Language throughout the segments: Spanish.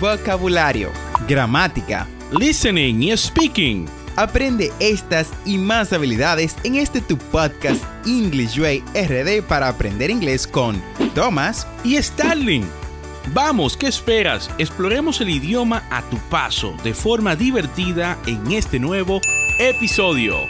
vocabulario, gramática, listening y speaking. Aprende estas y más habilidades en este tu podcast English Way RD para aprender inglés con Thomas y Starling. Vamos, ¿qué esperas? Exploremos el idioma a tu paso de forma divertida en este nuevo episodio.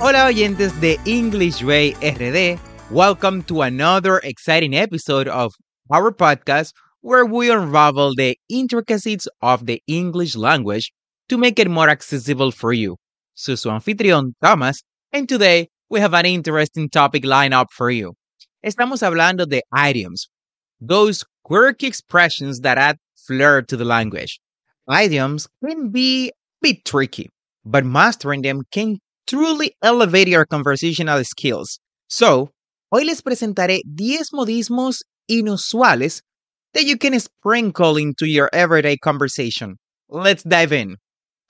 Hola oyentes de English Way RD. Welcome to another exciting episode of our podcast where we unravel the intricacies of the English language to make it more accessible for you. Soy su anfitrión, Thomas, and today we have an interesting topic lined up for you. Estamos hablando de idioms, those quirky expressions that add flair to the language. Idioms can be a bit tricky, but mastering them can truly elevate your conversational skills. So, hoy les presentaré 10 modismos inusuales that you can sprinkle into your everyday conversation. Let's dive in.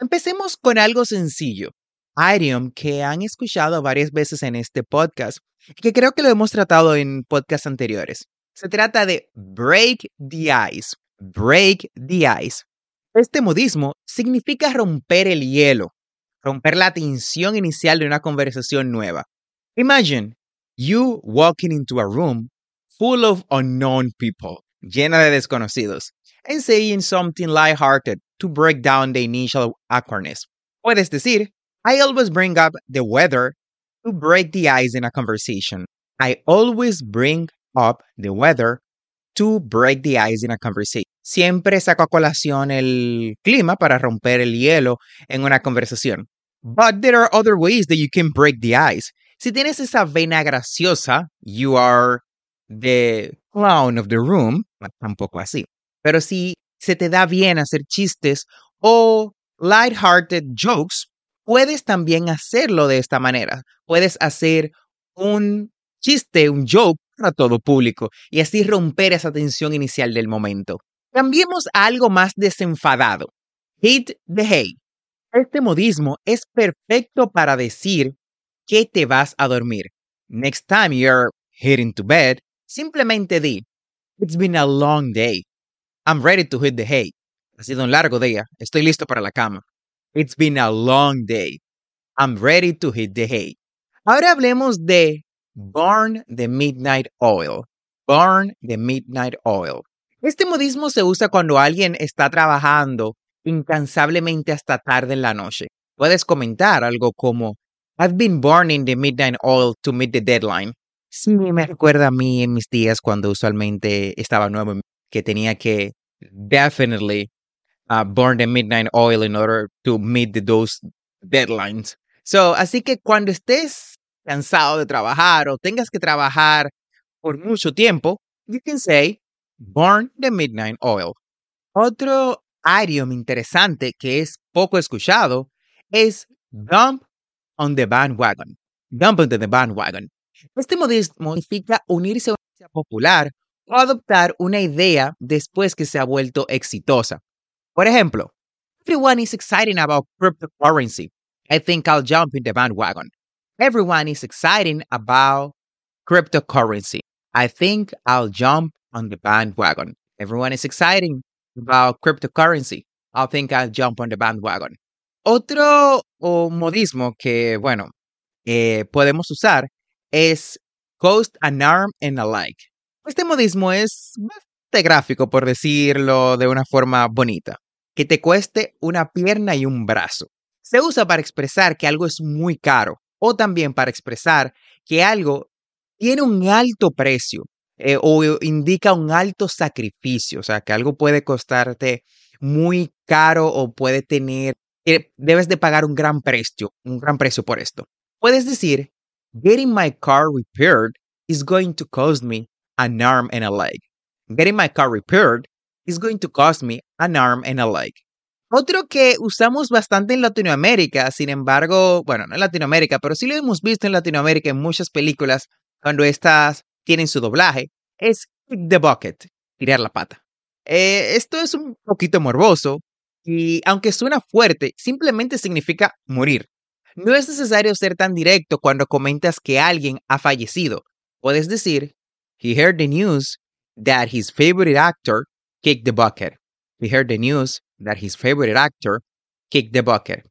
Empecemos con algo sencillo. Idiom que han escuchado varias veces en este podcast y que creo que lo hemos tratado en podcasts anteriores. Se trata de break the ice. Break the ice. Este modismo significa romper el hielo, romper la tensión inicial de una conversación nueva. Imagine you walking into a room full of unknown people llena de desconocidos, and saying something lighthearted to break down the initial awkwardness. Puedes decir, I always bring up the weather to break the ice in a conversation. I always bring up the weather to break the ice in a conversation. Siempre saco a colación el clima para romper el hielo en una conversación. But there are other ways that you can break the ice. Si tienes esa vena graciosa, you are the clown of the room, tampoco así. Pero si se te da bien hacer chistes o light-hearted jokes, puedes también hacerlo de esta manera. Puedes hacer un chiste, un joke para todo público y así romper esa tensión inicial del momento. Cambiemos a algo más desenfadado. Hit the hay. Este modismo es perfecto para decir que te vas a dormir. Next time you're heading to bed, Simplemente di, It's been a long day. I'm ready to hit the hay. Ha sido un largo día. Estoy listo para la cama. It's been a long day. I'm ready to hit the hay. Ahora hablemos de burn the midnight oil. Burn the midnight oil. Este modismo se usa cuando alguien está trabajando incansablemente hasta tarde en la noche. Puedes comentar algo como I've been burning the midnight oil to meet the deadline. Sí, me recuerda a mí en mis días cuando usualmente estaba nuevo, que tenía que definitely uh, burn the midnight oil in order to meet those deadlines. So, así que cuando estés cansado de trabajar o tengas que trabajar por mucho tiempo, you can say burn the midnight oil. Otro idiom interesante que es poco escuchado es dump on the bandwagon. Dump on the bandwagon. Este modismo significa unirse a una idea popular o adoptar una idea después que se ha vuelto exitosa. Por ejemplo, everyone is excited about cryptocurrency. I think I'll jump in the bandwagon. Everyone is excited about cryptocurrency. I think I'll jump on the bandwagon. Everyone is excited about cryptocurrency. I think I'll jump on the bandwagon. Otro modismo que, bueno, eh, podemos usar es cost an arm and a leg. Este modismo es bastante gráfico, por decirlo de una forma bonita. Que te cueste una pierna y un brazo. Se usa para expresar que algo es muy caro o también para expresar que algo tiene un alto precio eh, o indica un alto sacrificio, o sea, que algo puede costarte muy caro o puede tener, debes de pagar un gran precio, un gran precio por esto. Puedes decir Getting my car repaired is going to cost me an arm and a leg. Getting my car repaired is going to cost me an arm and a leg. Otro que usamos bastante en Latinoamérica, sin embargo, bueno, no en Latinoamérica, pero sí lo hemos visto en Latinoamérica en muchas películas cuando estas tienen su doblaje, es kick the bucket, tirar la pata. Eh, esto es un poquito morboso y aunque suena fuerte, simplemente significa morir. No es necesario ser tan directo cuando comentas que alguien ha fallecido. Puedes decir, he heard the news that his favorite actor kicked the bucket. he heard the news that his favorite actor kicked the bucket.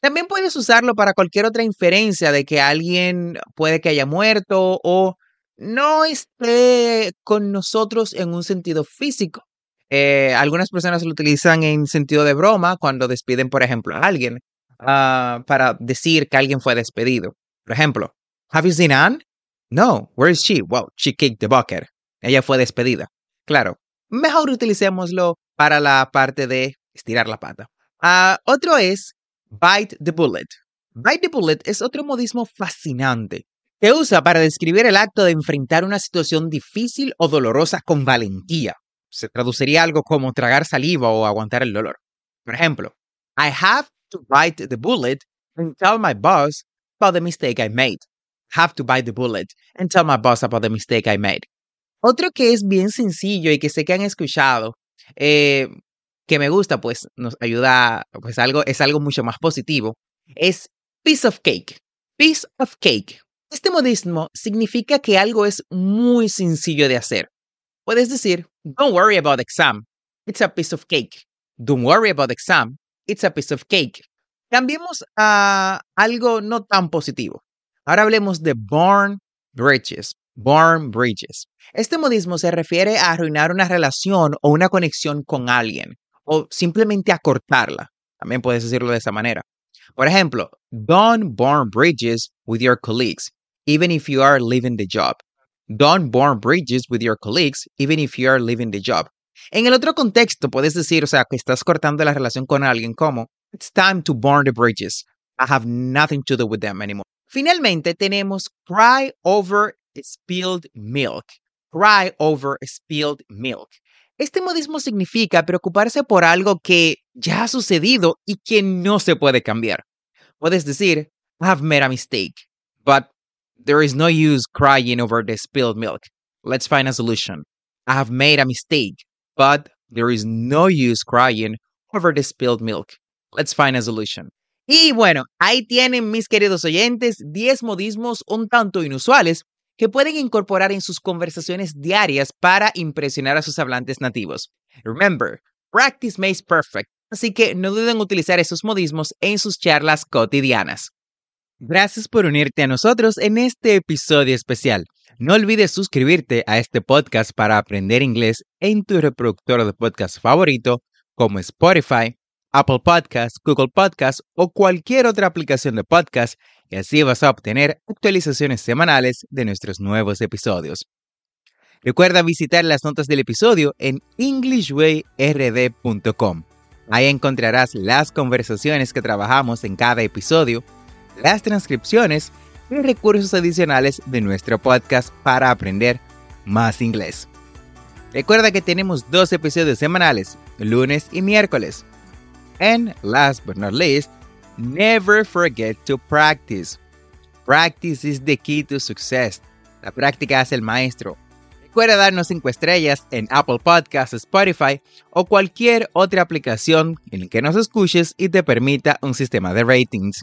También puedes usarlo para cualquier otra inferencia de que alguien puede que haya muerto o no esté con nosotros en un sentido físico. Eh, algunas personas lo utilizan en sentido de broma cuando despiden, por ejemplo, a alguien uh, para decir que alguien fue despedido. Por ejemplo, Have you seen Anne? No. Where is she? Well, she kicked the bucket. Ella fue despedida. Claro, mejor utilicémoslo para la parte de estirar la pata. Uh, otro es bite the bullet. Bite the bullet es otro modismo fascinante se usa para describir el acto de enfrentar una situación difícil o dolorosa con valentía. Se traduciría algo como tragar saliva o aguantar el dolor. Por ejemplo, I have to bite the bullet and tell my boss about the mistake I made. Have to bite the bullet and tell my boss about the mistake I made. Otro que es bien sencillo y que sé que han escuchado, eh, que me gusta, pues nos ayuda, pues algo, es algo mucho más positivo, es piece of cake. Piece of cake. Este modismo significa que algo es muy sencillo de hacer. Puedes decir, don't worry about the exam, it's a piece of cake. Don't worry about the exam, it's a piece of cake. Cambiemos a algo no tan positivo. Ahora hablemos de burn bridges. Burn bridges. Este modismo se refiere a arruinar una relación o una conexión con alguien, o simplemente a cortarla. También puedes decirlo de esa manera. Por ejemplo, don't burn bridges with your colleagues even if you are leaving the job. Don't burn bridges with your colleagues, even if you are leaving the job. En el otro contexto, puedes decir, o sea, que estás cortando la relación con alguien como, it's time to burn the bridges. I have nothing to do with them anymore. Finalmente, tenemos cry over spilled milk. Cry over spilled milk. Este modismo significa preocuparse por algo que ya ha sucedido y que no se puede cambiar. Puedes decir, I have made a mistake, but There is no use crying over the spilled milk. Let's find a solution. I have made a mistake, but there is no use crying over the spilled milk. Let's find a solution. Y bueno, ahí tienen mis queridos oyentes 10 modismos un tanto inusuales que pueden incorporar en sus conversaciones diarias para impresionar a sus hablantes nativos. Remember, practice makes perfect, así que no duden en utilizar esos modismos en sus charlas cotidianas. Gracias por unirte a nosotros en este episodio especial. No olvides suscribirte a este podcast para aprender inglés en tu reproductor de podcast favorito como Spotify, Apple Podcasts, Google Podcasts o cualquier otra aplicación de podcast y así vas a obtener actualizaciones semanales de nuestros nuevos episodios. Recuerda visitar las notas del episodio en englishwayrd.com. Ahí encontrarás las conversaciones que trabajamos en cada episodio las transcripciones y recursos adicionales de nuestro podcast para aprender más inglés. Recuerda que tenemos dos episodios semanales, lunes y miércoles. And last but not least, never forget to practice. Practice is the key to success. La práctica es el maestro. Recuerda darnos 5 estrellas en Apple Podcasts, Spotify o cualquier otra aplicación en la que nos escuches y te permita un sistema de ratings.